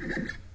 you